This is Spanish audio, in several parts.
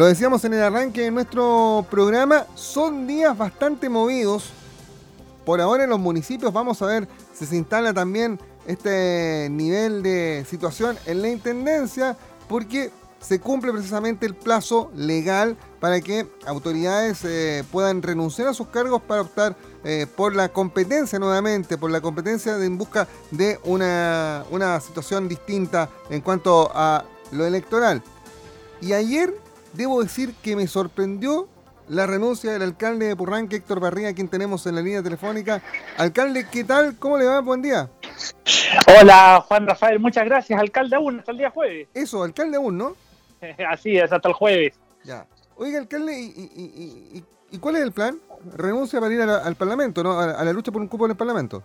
Lo decíamos en el arranque de nuestro programa, son días bastante movidos. Por ahora en los municipios vamos a ver si se instala también este nivel de situación en la Intendencia, porque se cumple precisamente el plazo legal para que autoridades eh, puedan renunciar a sus cargos para optar eh, por la competencia nuevamente, por la competencia en busca de una, una situación distinta en cuanto a lo electoral. Y ayer debo decir que me sorprendió la renuncia del alcalde de Purranque, Héctor Barriga, quien tenemos en la línea telefónica. Alcalde, ¿qué tal? ¿Cómo le va? Buen día. Hola, Juan Rafael, muchas gracias. Alcalde aún, hasta el día jueves. Eso, alcalde aún, ¿no? Así es, hasta el jueves. Ya. Oiga, alcalde, ¿y, cuál es el plan? Renuncia para ir al Parlamento, ¿no? A, a la lucha por un cupo en el Parlamento.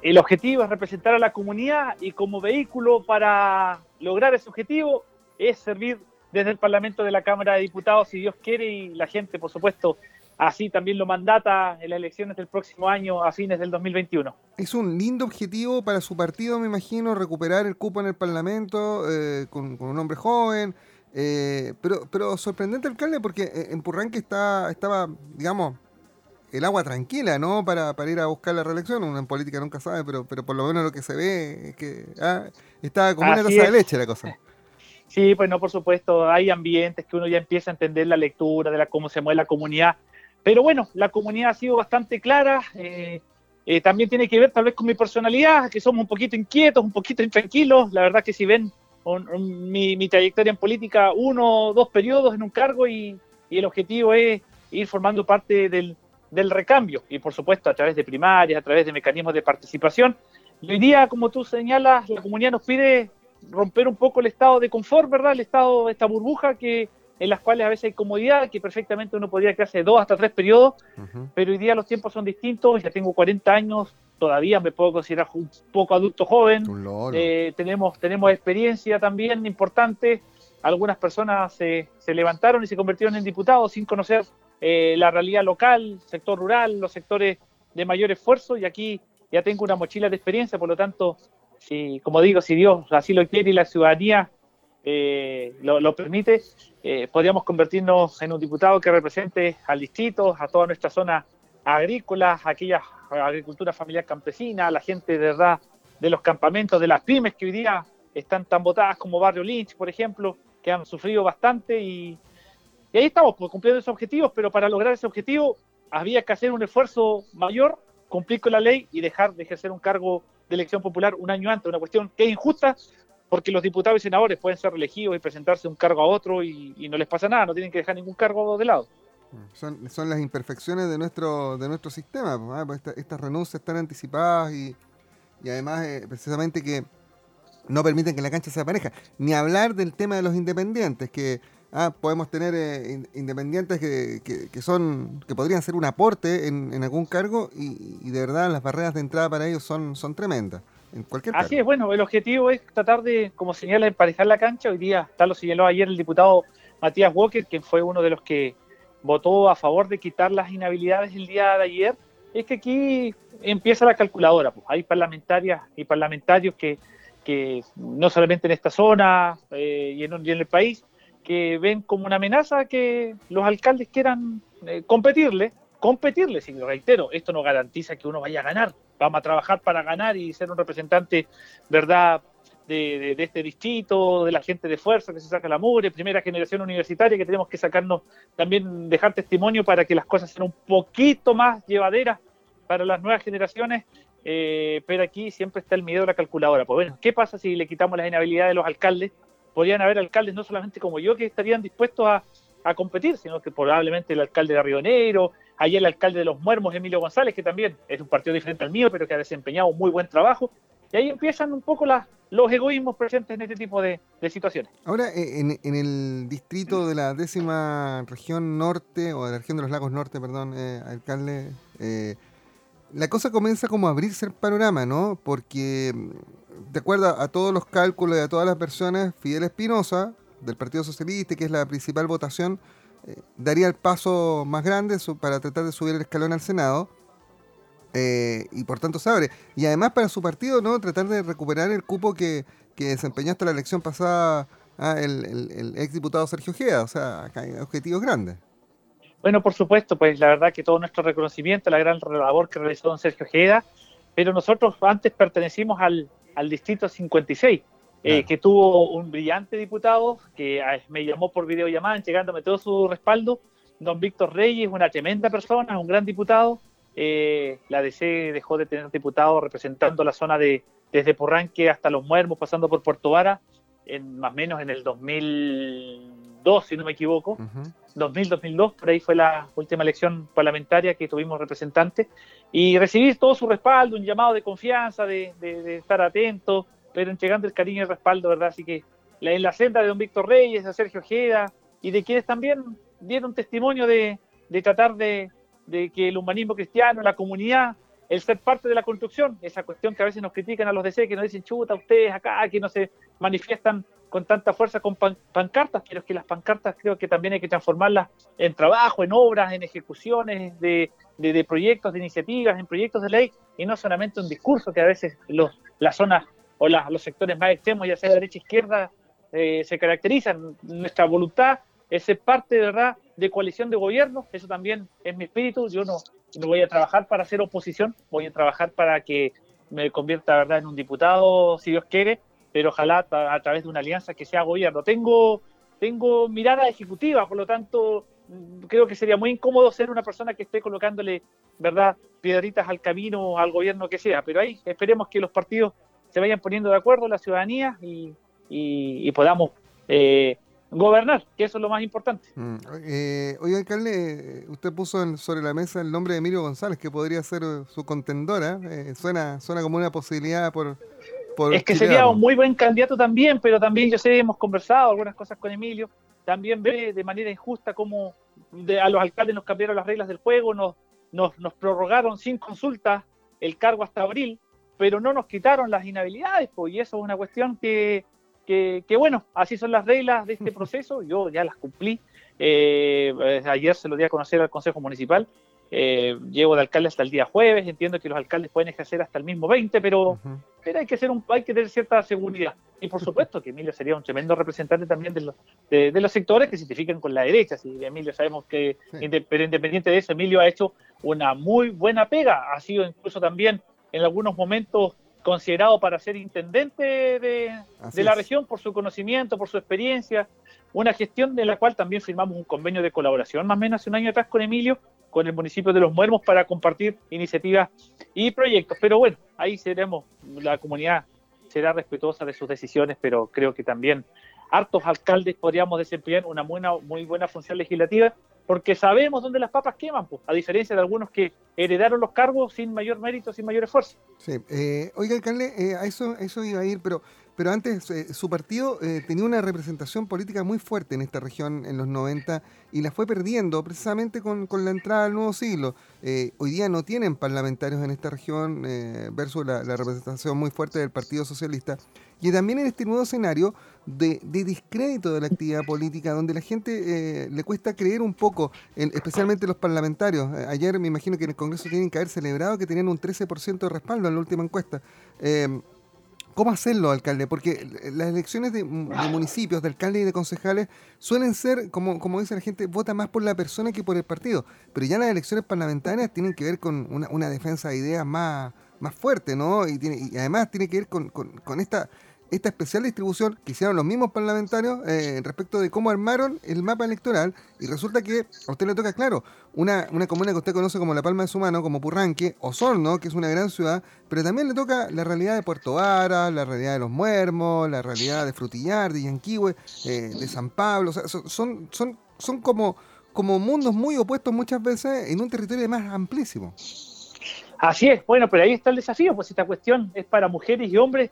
El objetivo es representar a la comunidad y como vehículo para lograr ese objetivo es servir desde el Parlamento de la Cámara de Diputados, si Dios quiere, y la gente, por supuesto, así también lo mandata en las elecciones del próximo año a fines del 2021. Es un lindo objetivo para su partido, me imagino, recuperar el cupo en el Parlamento eh, con, un hombre joven. Eh, pero, pero sorprendente, alcalde, porque eh, en Purranque está, estaba, digamos, el agua tranquila, ¿no? Para, para ir a buscar la reelección. Uno en política nunca sabe, pero, pero por lo menos lo que se ve es que ah, está como una taza de leche la cosa. Sí, pues no, por supuesto, hay ambientes que uno ya empieza a entender la lectura de la, cómo se mueve la comunidad. Pero bueno, la comunidad ha sido bastante clara. Eh, eh, también tiene que ver tal vez con mi personalidad, que somos un poquito inquietos, un poquito intranquilos. La verdad que si ven mi, trayectoria en política, uno o dos periodos en un cargo y, el objetivo es ir formando parte del, recambio. Y por supuesto a través de primarias, a través de mecanismos de participación. Hoy día, como tú señalas, la comunidad nos pide romper un poco el estado de confort, ¿verdad? El estado, esta burbuja que en las cuales a veces hay comodidad, que perfectamente uno podría quedarse dos hasta tres periodos, pero hoy día los tiempos son distintos, ya tengo 40 años, todavía me puedo considerar un poco adulto joven, eh, tenemos, tenemos experiencia también importante, algunas personas se, se, levantaron y se convirtieron en diputados sin conocer eh, la realidad local, sector rural, los sectores de mayor esfuerzo, y aquí ya tengo una mochila de experiencia, por lo tanto si, como digo, si Dios así lo quiere y la ciudadanía eh, lo, permite, eh, podríamos convertirnos en un diputado que represente al distrito, a toda nuestra zona agrícola, aquella agricultura familiar campesina, la gente de verdad de los campamentos, de las pymes que hoy día están tan votadas como Barrio Lynch, por ejemplo, que han sufrido bastante y, y ahí estamos pues, cumpliendo esos objetivos, pero para lograr ese objetivo había que hacer un esfuerzo mayor, cumplir con la ley y dejar de ejercer un cargo de elección popular un año antes, una cuestión que es injusta porque los diputados y senadores pueden ser elegidos y presentarse un cargo a otro y, no les pasa nada, no tienen que dejar ningún cargo de lado. Son, son las imperfecciones de nuestro, de nuestro sistema, ¿ah? pues estas renuncias están anticipadas y, y además eh, precisamente que no permiten que la cancha sea pareja. Ni hablar del tema de los independientes, que ah, podemos tener eh, independientes que, que, son que podrían ser un aporte en, en algún cargo y, y, de verdad las barreras de entrada para ellos son, son tremendas. En cualquier Así es, bueno, el objetivo es tratar de, como señala, emparejar la cancha. Hoy día, tal lo señaló ayer el diputado Matías Walker, quien fue uno de los que votó a favor de quitar las inhabilidades el día de ayer, es que aquí empieza la calculadora. Pues. Hay parlamentarias y parlamentarios que, que no solamente en esta zona eh, y, en, y en el país, que ven como una amenaza que los alcaldes quieran eh, competirle, competirle, si lo reitero, esto no garantiza que uno vaya a ganar, vamos a trabajar para ganar y ser un representante, ¿verdad?, de, este distrito, de la gente de fuerza que se saca la mugre, primera generación universitaria que tenemos que sacarnos, también dejar testimonio para que las cosas sean un poquito más llevaderas para las nuevas generaciones, eh, pero aquí siempre está el miedo de la calculadora. Pues bueno, ¿qué pasa si le quitamos las inhabilidades de los alcaldes? Podrían haber alcaldes no solamente como yo que estarían dispuestos a, competir, sino que probablemente el alcalde de Río Negro, ayer el alcalde de Los Muermos, Emilio González, que también es un partido diferente al mío, pero que ha desempeñado un muy buen trabajo. Y ahí empiezan un poco los egoísmos presentes en este tipo de, situaciones. Ahora, eh, en, el distrito de la décima región norte, o de la región de los lagos norte, perdón, eh, alcalde, eh, la cosa comienza como a abrirse el panorama, ¿no? Porque de acuerdo a todos los cálculos y a todas las versiones, Fidel Espinosa, del Partido Socialista, que es la principal votación, eh, daría el paso más grande para tratar de subir el escalón al Senado. Eh, y por tanto se abre. Y además para su partido, ¿no? Tratar de recuperar el cupo que, que desempeñó hasta la elección pasada ah, el, el, el ex diputado Sergio Ojeda, o sea, acá hay objetivos grandes. Bueno, por supuesto, pues la verdad que todo nuestro reconocimiento, la gran labor que realizó don Sergio Ojeda, pero nosotros antes pertenecimimos al, al distrito 56, eh, que tuvo un brillante diputado que ah, me llamó por videollamada, llegándome todo su respaldo, don Víctor Reyes, una tremenda persona, un gran diputado. Eh, la DC dejó de tener diputados representando la zona de desde Porranque hasta Los Muermos, pasando por Puerto Vara, en, más o menos en el 2002, si no me equivoco. 2000-2002, por ahí fue la última elección parlamentaria que tuvimos representantes. Y recibí todo su respaldo, un llamado de confianza, de, de, estar atento, pero entregando el cariño y el respaldo, ¿verdad? Así que la, en la senda de don Víctor Reyes, de Sergio Ojeda, y de quienes también dieron testimonio de, de tratar de, de que el humanismo cristiano, la comunidad, el ser parte de la construcción, esa cuestión que a veces nos critican a los DC, que nos dicen, chuta, ustedes acá, que no se manifiestan con tanta fuerza con pancartas, pero es que las pancartas creo que también hay que transformarlas en trabajo, en obras, en ejecuciones de, de, proyectos, de iniciativas, en proyectos de ley, y no solamente un discurso que a veces los, las zonas o los sectores más extremos, ya sea de derecha e izquierda, eh, se caracterizan. Nuestra voluntad es ser parte verdad de coalición de gobierno, eso también es mi espíritu, yo no, no voy a trabajar para hacer oposición, voy a trabajar para que me convierta verdad en un diputado, si Dios quiere, pero ojalá a, través de una alianza que sea gobierno. Tengo, tengo mirada ejecutiva, por lo tanto, mm, creo que sería muy incómodo ser una persona que esté colocándole, ¿verdad?, piedritas al camino, al gobierno que sea, pero ahí esperemos que los partidos se vayan poniendo de acuerdo, la ciudadanía, y, y, podamos eh, gobernar, que eso es lo más importante. Mm, eh, oiga, alcalde, usted puso sobre la mesa el nombre de Emilio González, que podría ser eh, su contendora. Eh, suena, suena como una posibilidad por... por es que sería un muy buen candidato también, pero también yo sé, hemos conversado algunas cosas con Emilio. También ve de manera injusta cómo a los alcaldes nos cambiaron las reglas del juego, nos, nos, nos prorrogaron sin consulta el cargo hasta abril, pero no nos quitaron las inhabilidades, pues, y eso es una cuestión que, que, bueno, así son las reglas de este proceso, yo ya las cumplí. Eh, eh, ayer se lo di a conocer al Consejo Municipal. Eh, llevo de alcalde hasta el día jueves, entiendo que los alcaldes pueden ejercer hasta el mismo 20, pero, pero hay, que ser un, hay que tener cierta seguridad. Y por supuesto que Emilio sería un tremendo representante también de los, de, los sectores que se identifican con la derecha. Si Emilio sabemos que, pero independiente de eso, Emilio ha hecho una muy buena pega, ha sido incluso también en algunos momentos considerado para ser intendente de, la región por su conocimiento, por su experiencia, una gestión de la cual también firmamos un convenio de colaboración más o menos hace un año atrás con Emilio, con el municipio de Los Muermos para compartir iniciativas y proyectos. Pero bueno, ahí seremos, la comunidad será respetuosa de sus decisiones, pero creo que también hartos alcaldes podríamos desempeñar una buena, muy buena función legislativa porque sabemos dónde las papas queman, pues, a diferencia de algunos que heredaron los cargos sin mayor mérito, sin mayor esfuerzo. Sí, eh, oiga, alcalde, eh, a, eso, eso iba a ir, pero, pero antes eh, su partido eh, tenía una representación política muy fuerte en esta región en los 90 y la fue perdiendo precisamente con, con la entrada del nuevo siglo. hoy día no tienen parlamentarios en esta región versus la, la representación muy fuerte del Partido Socialista. Y también en este nuevo escenario de, de discrédito de la actividad política, donde la gente eh, le cuesta creer un poco, especialmente los parlamentarios. Eh, ayer me imagino que en el Congreso tienen que haber celebrado que tenían un 13% de respaldo en la última encuesta. ¿Cómo hacerlo, alcalde? Porque las elecciones de, municipios, de alcaldes y de concejales suelen ser, como, como dice la gente, vota más por la persona que por el partido. Pero ya las elecciones parlamentarias tienen que ver con una, una defensa de ideas más, más fuerte, ¿no? Y, tiene, y además tiene que ver con, con, con esta esta especial distribución que hicieron los mismos parlamentarios eh, respecto de cómo armaron el mapa electoral y resulta que a usted le toca, claro, una, una comuna que usted conoce como La Palma de su mano, como Purranque, Osorno, que es una gran ciudad, pero también le toca la realidad de Puerto Vara, la realidad de Los Muermos, la realidad de Frutillar, de Yanquihue, eh, de San Pablo, o sea, son, son, son como, como mundos muy opuestos muchas veces en un territorio más amplísimo. Así es, bueno, pero ahí está el desafío, pues esta cuestión es para mujeres y hombres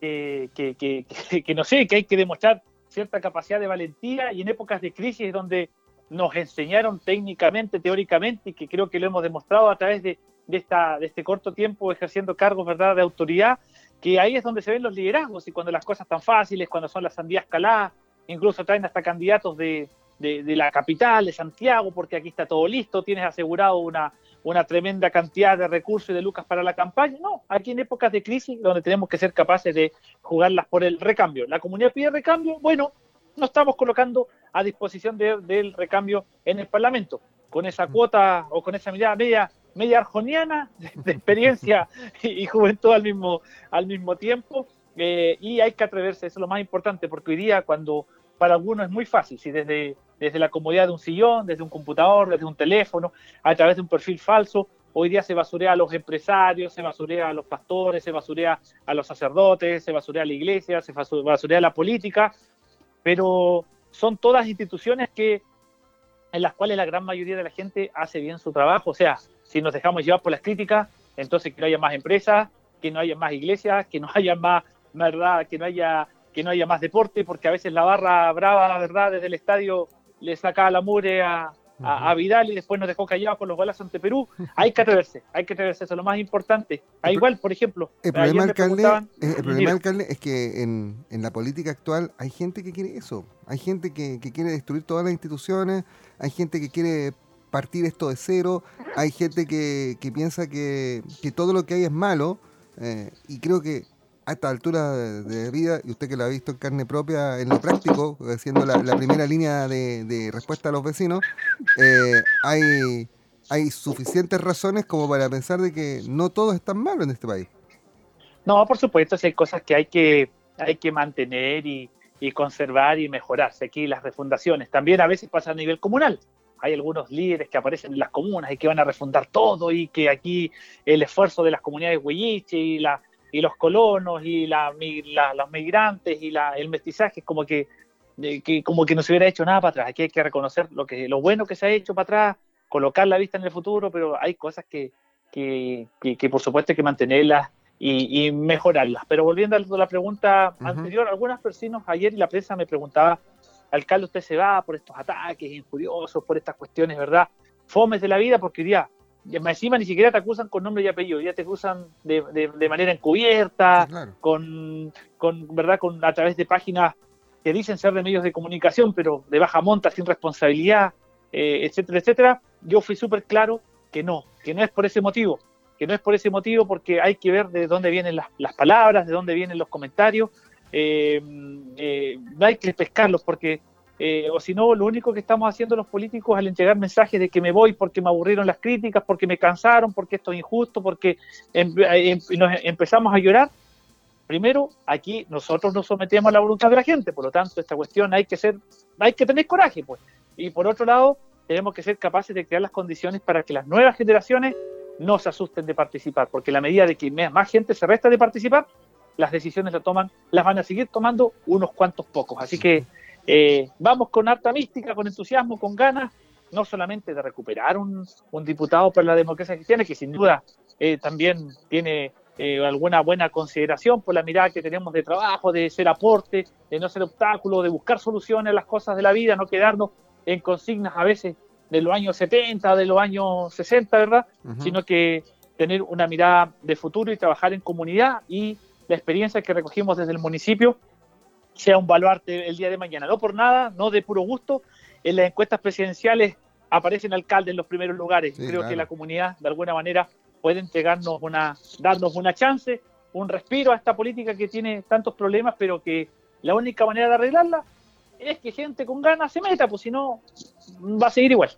que, que, no sé, que hay que demostrar cierta capacidad de valentía y en épocas de crisis donde nos enseñaron técnicamente, teóricamente, y que creo que lo hemos demostrado a través de, de, esta, de este corto tiempo ejerciendo cargos ¿verdad? de autoridad, que ahí es donde se ven los liderazgos y cuando las cosas están fáciles, cuando son las sandías caladas, incluso traen hasta candidatos de, de, de, la capital, de Santiago, porque aquí está todo listo, tienes asegurado una, una tremenda cantidad de recursos y de lucas para la campaña. No, aquí en épocas de crisis donde tenemos que ser capaces de jugarlas por el recambio. La comunidad pide recambio, bueno, no estamos colocando a disposición del recambio en el Parlamento, con esa mm. cuota o con esa mirada media, media arjoniana de, experiencia y, juventud al mismo, al mismo tiempo. Eh, y hay que atreverse, eso es lo más importante, porque hoy día cuando para algunos es muy fácil, si desde, desde la comodidad de un sillón, desde un computador, desde un teléfono, a través de un perfil falso, hoy día se basurea a los empresarios, se basurea a los pastores, se basurea a los sacerdotes, se basurea a la iglesia, se basurea a la política, pero son todas instituciones que en las cuales la gran mayoría de la gente hace bien su trabajo. O sea, si nos dejamos llevar por las críticas, entonces que no haya más empresas, que no haya más iglesias, que no haya más, verdad, que no haya que no haya más deporte, porque a veces la barra brava, verdad, desde el estadio le saca la mure a, a, Vidal y después nos dejó callados con los golazos ante Perú. Hay que atreverse, hay que atreverse, eso es lo más importante. A igual, por ejemplo, el problema, alcalde, el problema alcalde, es que en, en, la política actual hay gente que quiere eso. Hay gente que, que quiere destruir todas las instituciones, hay gente que quiere partir esto de cero, hay gente que, que piensa que, que, todo lo que hay es malo. Eh, y creo que a esta altura de, vida, y usted que lo ha visto en carne propia en lo práctico, siendo la, primera línea de, respuesta a los vecinos, eh, hay, hay suficientes razones como para pensar de que no todo es tan malo en este país. No, por supuesto, hay cosas que hay que, hay que mantener y, y conservar y mejorarse. Aquí las refundaciones también a veces pasa a nivel comunal hay algunos líderes que aparecen en las comunas y que van a refundar todo y que aquí el esfuerzo de las comunidades huilliche y la, y los colonos y la, los migrantes y la, el mestizaje, como que, que, como que no se hubiera hecho nada para atrás. Aquí hay que reconocer lo, que, lo bueno que se ha hecho para atrás, colocar la vista en el futuro, pero hay cosas que, que, que, por supuesto hay que mantenerlas y, mejorarlas. Pero volviendo a la pregunta anterior, algunas personas ayer en la prensa me preguntaba, alcalde, usted se va por estos ataques injuriosos, por estas cuestiones, ¿verdad? Fomes de la vida, porque diría, encima ni siquiera te acusan con nombre y apellido, ya te acusan de, de, manera encubierta, con, con, ¿verdad? Con, a través de páginas que dicen ser de medios de comunicación, pero de baja monta, sin responsabilidad, eh, etcétera, etcétera. Yo fui súper claro que no, que no es por ese motivo, que no es por ese motivo porque hay que ver de dónde vienen las, las palabras, de dónde vienen los comentarios, eh, eh, no hay que pescarlos porque eh, o si no, lo único que estamos haciendo los políticos al entregar mensajes de que me voy porque me aburrieron las críticas, porque me cansaron, porque esto es injusto, porque em, em, nos empezamos a llorar. Primero, aquí nosotros nos sometemos a la voluntad de la gente, por lo tanto, esta cuestión hay que ser, hay que tener coraje, pues. Y por otro lado, tenemos que ser capaces de crear las condiciones para que las nuevas generaciones no se asusten de participar, porque la medida de que más gente se resta de participar, las decisiones las toman, las van a seguir tomando unos cuantos pocos. Así que eh, vamos con harta mística, con entusiasmo, con ganas, no solamente de recuperar un, diputado por la democracia cristiana, que sin duda eh, también tiene eh, alguna buena consideración por la mirada que tenemos de trabajo, de ser aporte, de no ser obstáculo, de buscar soluciones a las cosas de la vida, no quedarnos en consignas a veces de los años 70, de los años 60, ¿verdad? Sino que tener una mirada de futuro y trabajar en comunidad y la experiencia que recogimos desde el municipio sea un baluarte el día de mañana. No por nada, no de puro gusto. En las encuestas presidenciales aparecen alcaldes en los primeros lugares. Creo que la comunidad, de alguna manera, puede entregarnos una, darnos una chance, un respiro a esta política que tiene tantos problemas, pero que la única manera de arreglarla es que gente con ganas se meta, pues si no, va a seguir igual.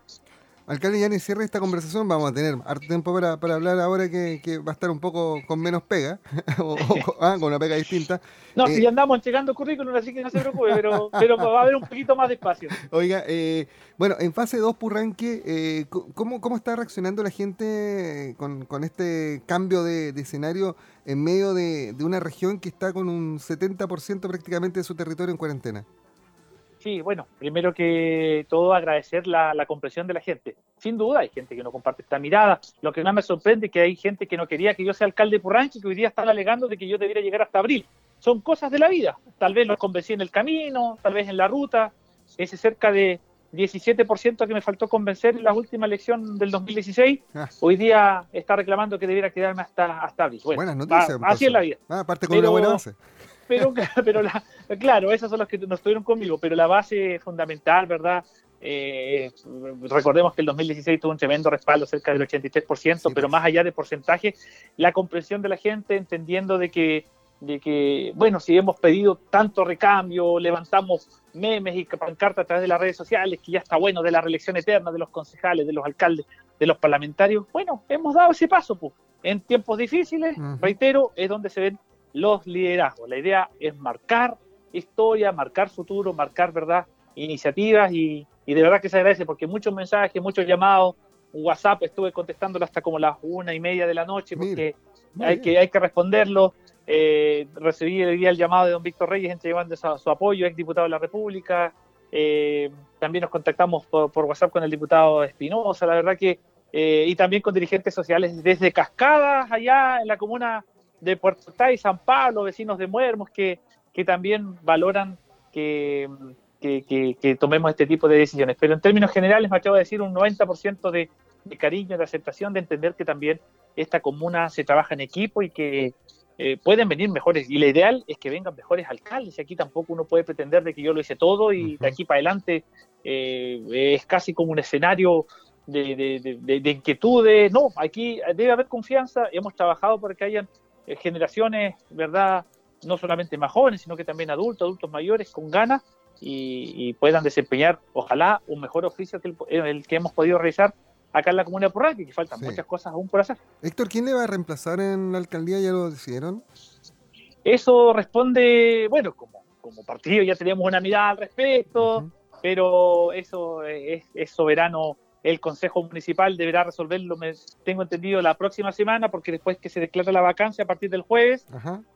Alcalde, ya ni cierre esta conversación, vamos a tener harto tiempo para, hablar ahora que, va a estar un poco con menos pega, o, ah, con una pega distinta. No, si ya eh, andamos llegando currículum, así que no se preocupe, pero, pero va a haber un poquito más de espacio. Oiga, eh, bueno, en fase 2, Purranque, eh, ¿cómo, ¿cómo está reaccionando la gente con, con este cambio de, escenario en medio de, de una región que está con un 70% prácticamente de su territorio en cuarentena? Sí, bueno, primero que todo agradecer la, la, comprensión de la gente. Sin duda hay gente que no comparte esta mirada. Lo que más me sorprende es que hay gente que no quería que yo sea alcalde de Purranque y que hoy día están alegando de que yo debiera llegar hasta abril. Son cosas de la vida. Tal vez los convencí en el camino, tal vez en la ruta. Ese cerca de 17% que me faltó convencer en la última elección del 2016, ah. hoy día está reclamando que debiera quedarme hasta, hasta abril. Buenas noticias. así es la vida. Ah, aparte con una buena base pero, pero la, claro, esas son las que no estuvieron conmigo, pero la base fundamental, ¿verdad? Eh, recordemos que el 2016 tuvo un tremendo respaldo, cerca del 83%, pero más allá de porcentaje, la comprensión de la gente, entendiendo de que, de que, bueno, si hemos pedido tanto recambio, levantamos memes y pancartas a través de las redes sociales, que ya está bueno de la reelección eterna de los concejales, de los alcaldes, de los parlamentarios, bueno, hemos dado ese paso, pues. En tiempos difíciles, reitero, es donde se ven los liderazgos. La idea es marcar historia, marcar futuro, marcar, ¿verdad?, iniciativas y, y de verdad que se agradece porque muchos mensajes, muchos llamados, WhatsApp estuve contestándolo hasta como las una y media de la noche porque hay que, hay que responderlo. Eh, recibí el día el llamado de don Víctor Reyes, gente llevando su, apoyo, ex diputado de la República. Eh, también nos contactamos por, WhatsApp con el diputado Espinosa, la verdad que, eh, y también con dirigentes sociales desde Cascadas, allá en la comuna de Puerto y San Pablo, vecinos de Muermos, que, que también valoran que, que, tomemos este tipo de decisiones. Pero en términos generales me acabo de decir un 90% de, de, cariño, de aceptación, de entender que también esta comuna se trabaja en equipo y que eh, pueden venir mejores. Y lo ideal es que vengan mejores alcaldes. Y aquí tampoco uno puede pretender de que yo lo hice todo y de aquí para adelante eh, es casi como un escenario de, de, inquietudes. No, aquí debe haber confianza. Hemos trabajado para que hayan eh, generaciones, ¿verdad? No solamente más jóvenes, sino que también adultos, adultos mayores, con ganas y, puedan desempeñar, ojalá, un mejor oficio que el, que hemos podido realizar acá en la comuna de Purranque, que faltan muchas cosas aún por hacer. Héctor, ¿quién le va a reemplazar en la alcaldía? ¿Ya lo decidieron? Eso responde, bueno, como, como partido ya teníamos una mirada al respecto, pero eso es, es, soberano el Consejo Municipal deberá resolverlo, me tengo entendido, la próxima semana, porque después que se declara la vacancia a partir del jueves,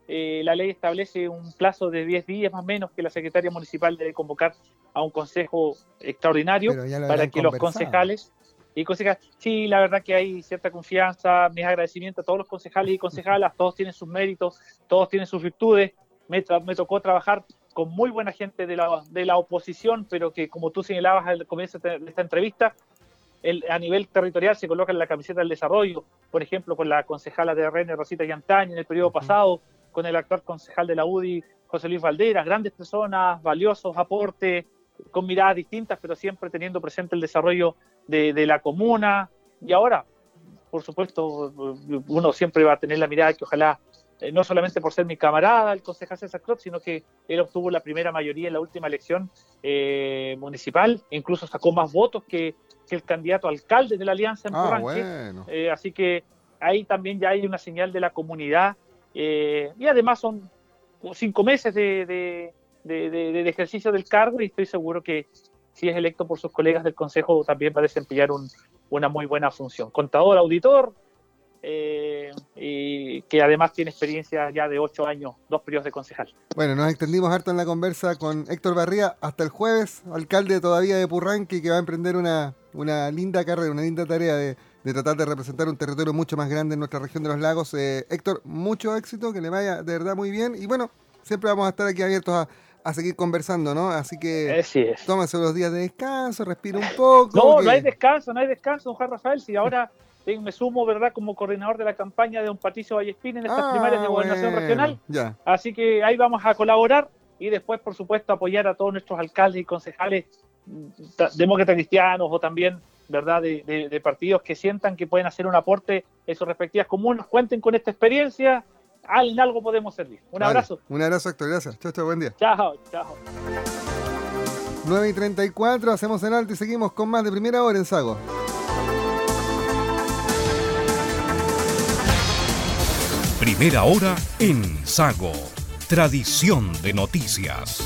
eh, la ley establece un plazo de 10 días más o menos que la Secretaria Municipal debe convocar a un Consejo extraordinario para que los concejales y concejales, sí, la verdad que hay cierta confianza, mis agradecimientos a todos los concejales y concejalas, todos tienen sus méritos, todos tienen sus virtudes, me, me tocó trabajar con muy buena gente de la, de la oposición, pero que como tú señalabas al comienzo de esta entrevista, a nivel territorial se coloca en la camiseta del desarrollo, por ejemplo, con la concejala de RN Rosita Yantaña en el periodo pasado, con el actual concejal de la UDI, José Luis Valdera, grandes personas, valiosos aportes, con miradas distintas, pero siempre teniendo presente el desarrollo de, la comuna. Y ahora, por supuesto, uno siempre va a tener la mirada que ojalá, eh, no solamente por ser mi camarada, el concejal César Crot, sino que él obtuvo la primera mayoría en la última elección eh, municipal, incluso sacó más votos que, que el candidato alcalde de la alianza en ah, eh, así que ahí también ya hay una señal de la comunidad. Eh, y además son cinco meses de, ejercicio del cargo y estoy seguro que si es electo por sus colegas del Consejo también va a desempeñar una muy buena función. Contador, auditor, eh, y que además tiene experiencia ya de ocho años, dos periodos de concejal. Bueno, nos extendimos harto en la conversa con Héctor Barría hasta el jueves, alcalde todavía de Purranque, que va a emprender una, una linda carrera, una linda tarea de, tratar de representar un territorio mucho más grande en nuestra región de los lagos. Eh, Héctor, mucho éxito, que le vaya de verdad muy bien y bueno, siempre vamos a estar aquí abiertos a, seguir conversando, ¿no? Así que tómese los días de descanso, respira un poco. No, no hay descanso, no hay descanso, Juan Rafael, si ahora me sumo, ¿verdad?, como coordinador de la campaña de don Patricio Vallespín en estas ah, primarias de gobernación regional. Así que ahí vamos a colaborar y después, por supuesto, apoyar a todos nuestros alcaldes y concejales mm, demócratas cristianos o también, ¿verdad?, de, partidos que sientan que pueden hacer un aporte en sus respectivas comunas. Cuenten con esta experiencia. En algo podemos servir. Un abrazo. Un abrazo, Héctor. Gracias. Chao, chao. Buen día. Chao, chao. 9 y 34, hacemos el alto y seguimos con más de primera hora en Sago. Primera hora en Sago. Tradición de noticias.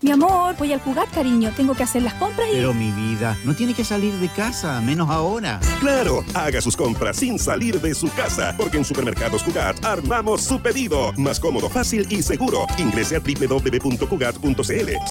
Mi amor, voy al jugar, cariño. Tengo que hacer las compras y... Pero mi vida, no tiene que salir de casa, menos ahora. Claro, haga sus compras sin salir de su casa, porque en Supermercados Cugat armamos su pedido. Más cómodo, fácil y seguro. Ingrese a www.cugat.cl.